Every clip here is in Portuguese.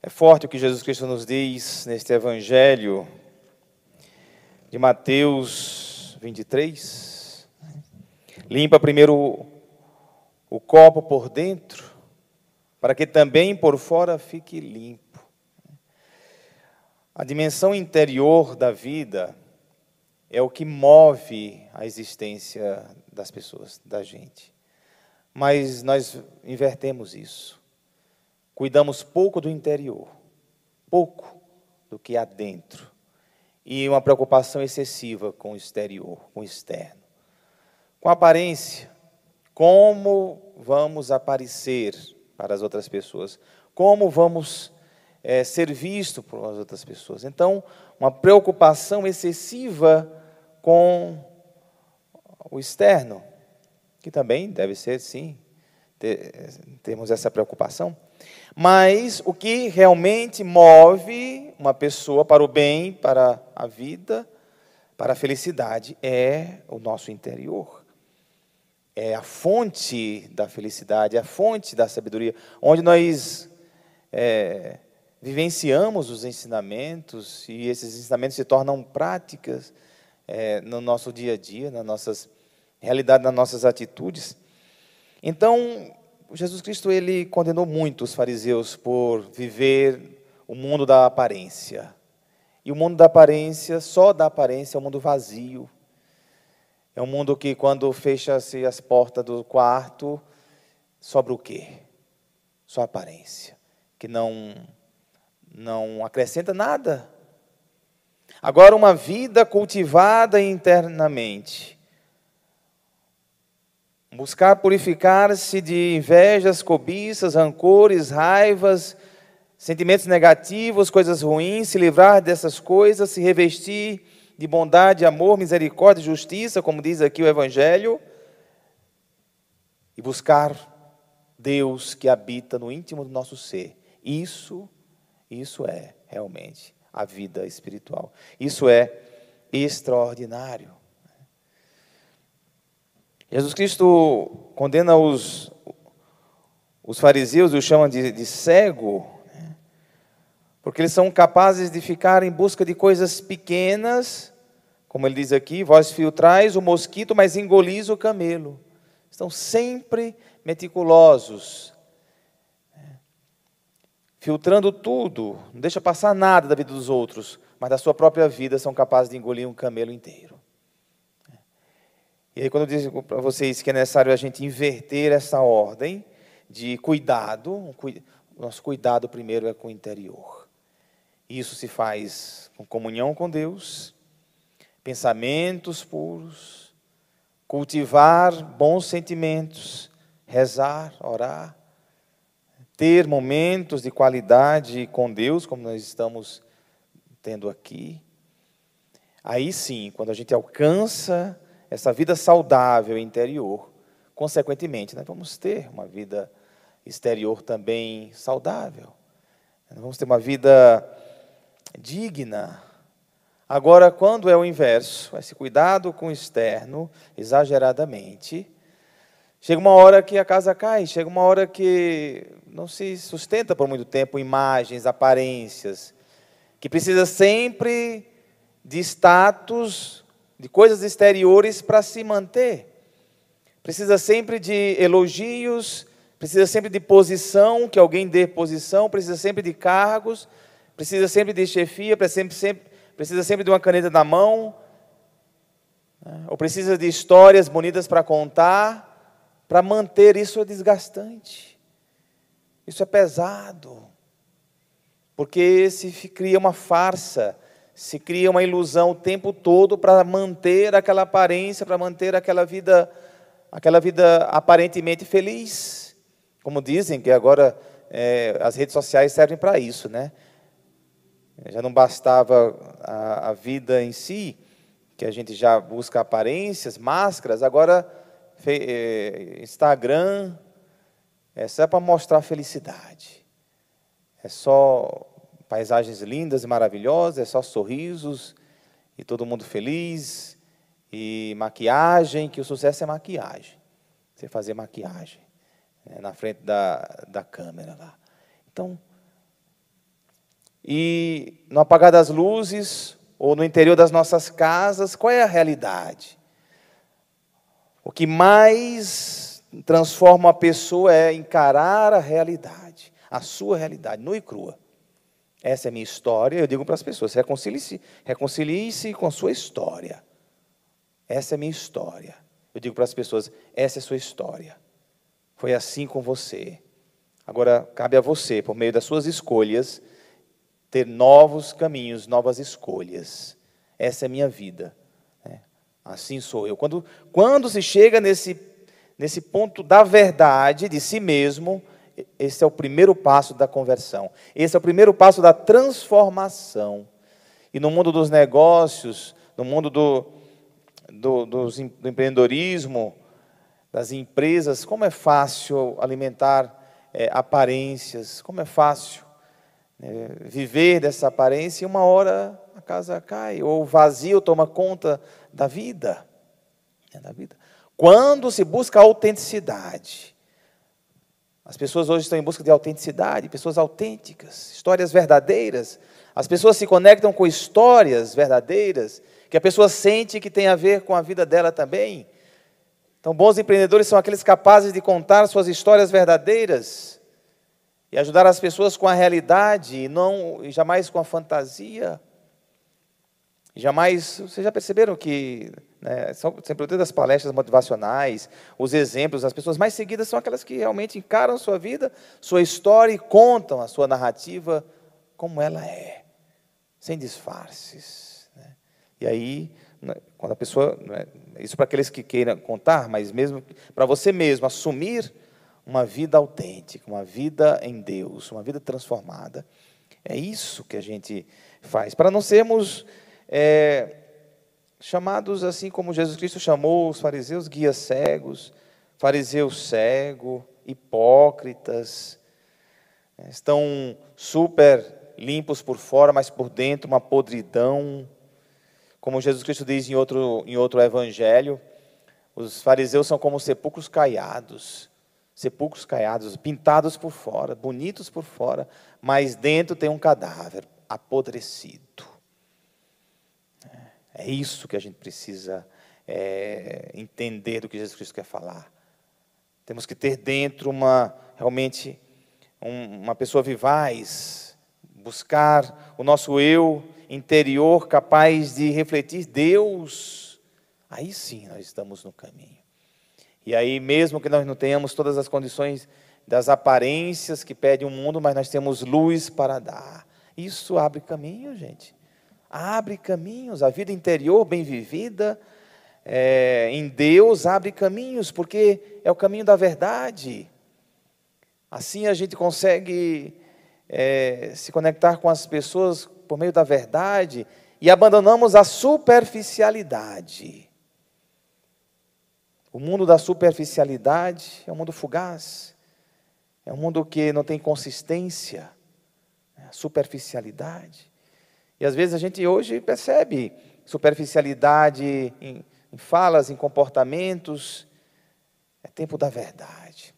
É forte o que Jesus Cristo nos diz neste Evangelho de Mateus 23. Limpa primeiro o copo por dentro, para que também por fora fique limpo. A dimensão interior da vida é o que move a existência das pessoas, da gente. Mas nós invertemos isso. Cuidamos pouco do interior, pouco do que há dentro. E uma preocupação excessiva com o exterior, com o externo. Com a aparência, como vamos aparecer para as outras pessoas, como vamos é, ser visto por as outras pessoas. Então, uma preocupação excessiva com o externo, que também deve ser, sim, ter, essa preocupação. Mas o que realmente move uma pessoa para o bem, para a vida, para a felicidade, é o nosso interior. É a fonte da felicidade, é a fonte da sabedoria, onde nós é, vivenciamos os ensinamentos e esses ensinamentos se tornam práticas é, no nosso dia a dia, na nossas realidade, nas nossas atitudes. Então, Jesus Cristo ele condenou muito os fariseus por viver o mundo da aparência. E o mundo da aparência, só da aparência, é um mundo vazio. É um mundo que, quando fecha-se as portas do quarto, sobra o quê? Só aparência, que não, não acrescenta nada. Agora, uma vida cultivada internamente, Buscar purificar-se de invejas, cobiças, rancores, raivas, sentimentos negativos, coisas ruins, se livrar dessas coisas, se revestir de bondade, amor, misericórdia justiça, como diz aqui o Evangelho, e buscar Deus que habita no íntimo do nosso ser. Isso, isso é realmente a vida espiritual. Isso é extraordinário. Jesus Cristo condena os, os fariseus os chama de, de cego, né? porque eles são capazes de ficar em busca de coisas pequenas, como ele diz aqui: vós filtrais o mosquito, mas engolis o camelo. Estão sempre meticulosos, né? filtrando tudo, não deixa passar nada da vida dos outros, mas da sua própria vida são capazes de engolir um camelo inteiro. E aí, quando eu digo para vocês que é necessário a gente inverter essa ordem de cuidado, nosso cuidado primeiro é com o interior. Isso se faz com comunhão com Deus, pensamentos puros, cultivar bons sentimentos, rezar, orar, ter momentos de qualidade com Deus, como nós estamos tendo aqui. Aí sim, quando a gente alcança essa vida saudável interior, consequentemente, nós vamos ter uma vida exterior também saudável. Nós vamos ter uma vida digna. Agora, quando é o inverso, esse cuidado com o externo, exageradamente, chega uma hora que a casa cai, chega uma hora que não se sustenta por muito tempo imagens, aparências, que precisa sempre de status de coisas exteriores para se manter. Precisa sempre de elogios, precisa sempre de posição, que alguém dê posição, precisa sempre de cargos, precisa sempre de chefia, precisa sempre, sempre, precisa sempre de uma caneta na mão, né? ou precisa de histórias bonitas para contar. Para manter isso é desgastante, isso é pesado, porque se cria uma farsa se cria uma ilusão o tempo todo para manter aquela aparência, para manter aquela vida, aquela vida aparentemente feliz. Como dizem que agora é, as redes sociais servem para isso, né? Já não bastava a, a, vida em si, que a gente já busca aparências, máscaras, agora é, Instagram é só para mostrar felicidade. É só paisagens lindas e maravilhosas, é só sorrisos e todo mundo feliz e maquiagem, que o sucesso é maquiagem. Você fazer maquiagem né, na frente da, da câmera lá. Então, e no apagar das luzes ou no interior das nossas casas, qual é a realidade? O que mais transforma a pessoa é encarar a realidade, a sua realidade, nua e crua. Essa é a minha história, eu digo para as pessoas, reconcilie-se reconcilie com a sua história. Essa é a minha história. Eu digo para as pessoas, essa é a sua história. Foi assim com você. Agora, cabe a você, por meio das suas escolhas, ter novos caminhos, novas escolhas. Essa é a minha vida. Né? Assim sou eu. Quando, quando se chega nesse, nesse ponto da verdade de si mesmo, esse é o primeiro passo da conversão. Esse é o primeiro passo da transformação. E no mundo dos negócios, no mundo do, do, do, do empreendedorismo, das empresas, como é fácil alimentar é, aparências, como é fácil é, viver dessa aparência e uma hora a casa cai, ou o vazio toma conta da vida. É, da vida. Quando se busca autenticidade, as pessoas hoje estão em busca de autenticidade, pessoas autênticas, histórias verdadeiras. As pessoas se conectam com histórias verdadeiras, que a pessoa sente que tem a ver com a vida dela também. Então, bons empreendedores são aqueles capazes de contar suas histórias verdadeiras e ajudar as pessoas com a realidade e não e jamais com a fantasia. Jamais, vocês já perceberam que né, são sempre das palestras motivacionais, os exemplos, as pessoas mais seguidas são aquelas que realmente encaram sua vida, sua história e contam a sua narrativa como ela é, sem disfarces. Né? E aí, né, quando a pessoa, né, isso para aqueles que queiram contar, mas mesmo para você mesmo assumir uma vida autêntica, uma vida em Deus, uma vida transformada. É isso que a gente faz, para não sermos é, chamados assim como Jesus Cristo chamou os fariseus, guias cegos, fariseu cego, hipócritas, é, estão super limpos por fora, mas por dentro uma podridão. Como Jesus Cristo diz em outro, em outro evangelho, os fariseus são como sepulcros caiados sepulcros caiados, pintados por fora, bonitos por fora, mas dentro tem um cadáver apodrecido. É isso que a gente precisa é, entender do que Jesus Cristo quer falar. Temos que ter dentro uma realmente um, uma pessoa vivaz, buscar o nosso eu interior capaz de refletir Deus. Aí sim nós estamos no caminho. E aí, mesmo que nós não tenhamos todas as condições das aparências que pede o mundo, mas nós temos luz para dar. Isso abre caminho, gente. Abre caminhos. A vida interior bem vivida é, em Deus abre caminhos, porque é o caminho da verdade. Assim a gente consegue é, se conectar com as pessoas por meio da verdade e abandonamos a superficialidade. O mundo da superficialidade é um mundo fugaz, é um mundo que não tem consistência, é superficialidade. E às vezes a gente hoje percebe superficialidade em, em falas, em comportamentos. É tempo da verdade.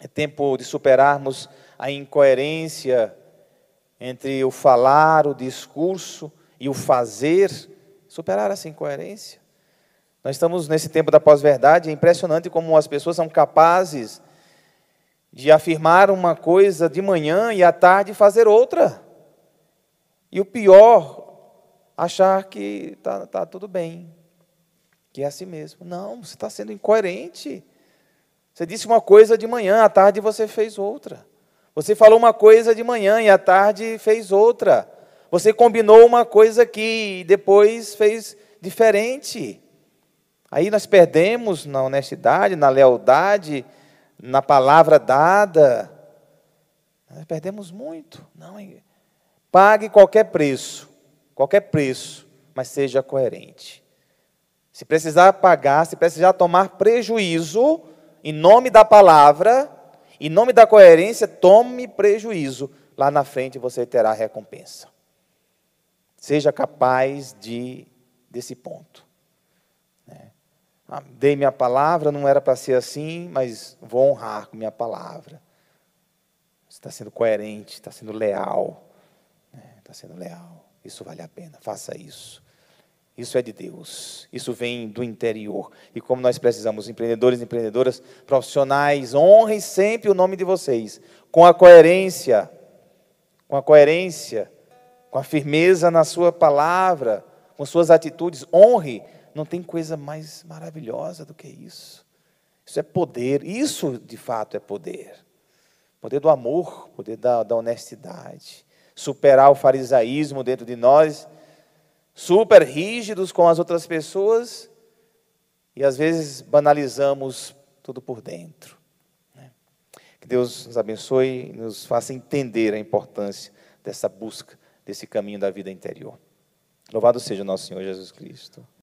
É tempo de superarmos a incoerência entre o falar, o discurso e o fazer, superar essa incoerência. Nós estamos nesse tempo da pós-verdade, é impressionante como as pessoas são capazes de afirmar uma coisa de manhã e à tarde fazer outra. E o pior, achar que está tá tudo bem, que é assim mesmo. Não, você está sendo incoerente. Você disse uma coisa de manhã, à tarde você fez outra. Você falou uma coisa de manhã e à tarde fez outra. Você combinou uma coisa aqui e depois fez diferente. Aí nós perdemos na honestidade, na lealdade, na palavra dada. Nós perdemos muito. Não, pague qualquer preço, qualquer preço, mas seja coerente. Se precisar pagar, se precisar tomar prejuízo, em nome da palavra, em nome da coerência, tome prejuízo. Lá na frente você terá recompensa. Seja capaz de desse ponto. Ah, dei minha palavra, não era para ser assim, mas vou honrar com minha palavra. Você está sendo coerente, está sendo leal. Está sendo leal. Isso vale a pena, faça isso. Isso é de Deus, isso vem do interior. E como nós precisamos, empreendedores e empreendedoras, profissionais, honrem sempre o nome de vocês, com a coerência, com a coerência, com a firmeza na sua palavra, com suas atitudes, honre. Não tem coisa mais maravilhosa do que isso. Isso é poder, isso de fato é poder. Poder do amor, poder da, da honestidade. Superar o farisaísmo dentro de nós super rígidos com as outras pessoas e às vezes banalizamos tudo por dentro. Né? Que Deus nos abençoe e nos faça entender a importância dessa busca, desse caminho da vida interior. Louvado seja o nosso Senhor Jesus Cristo.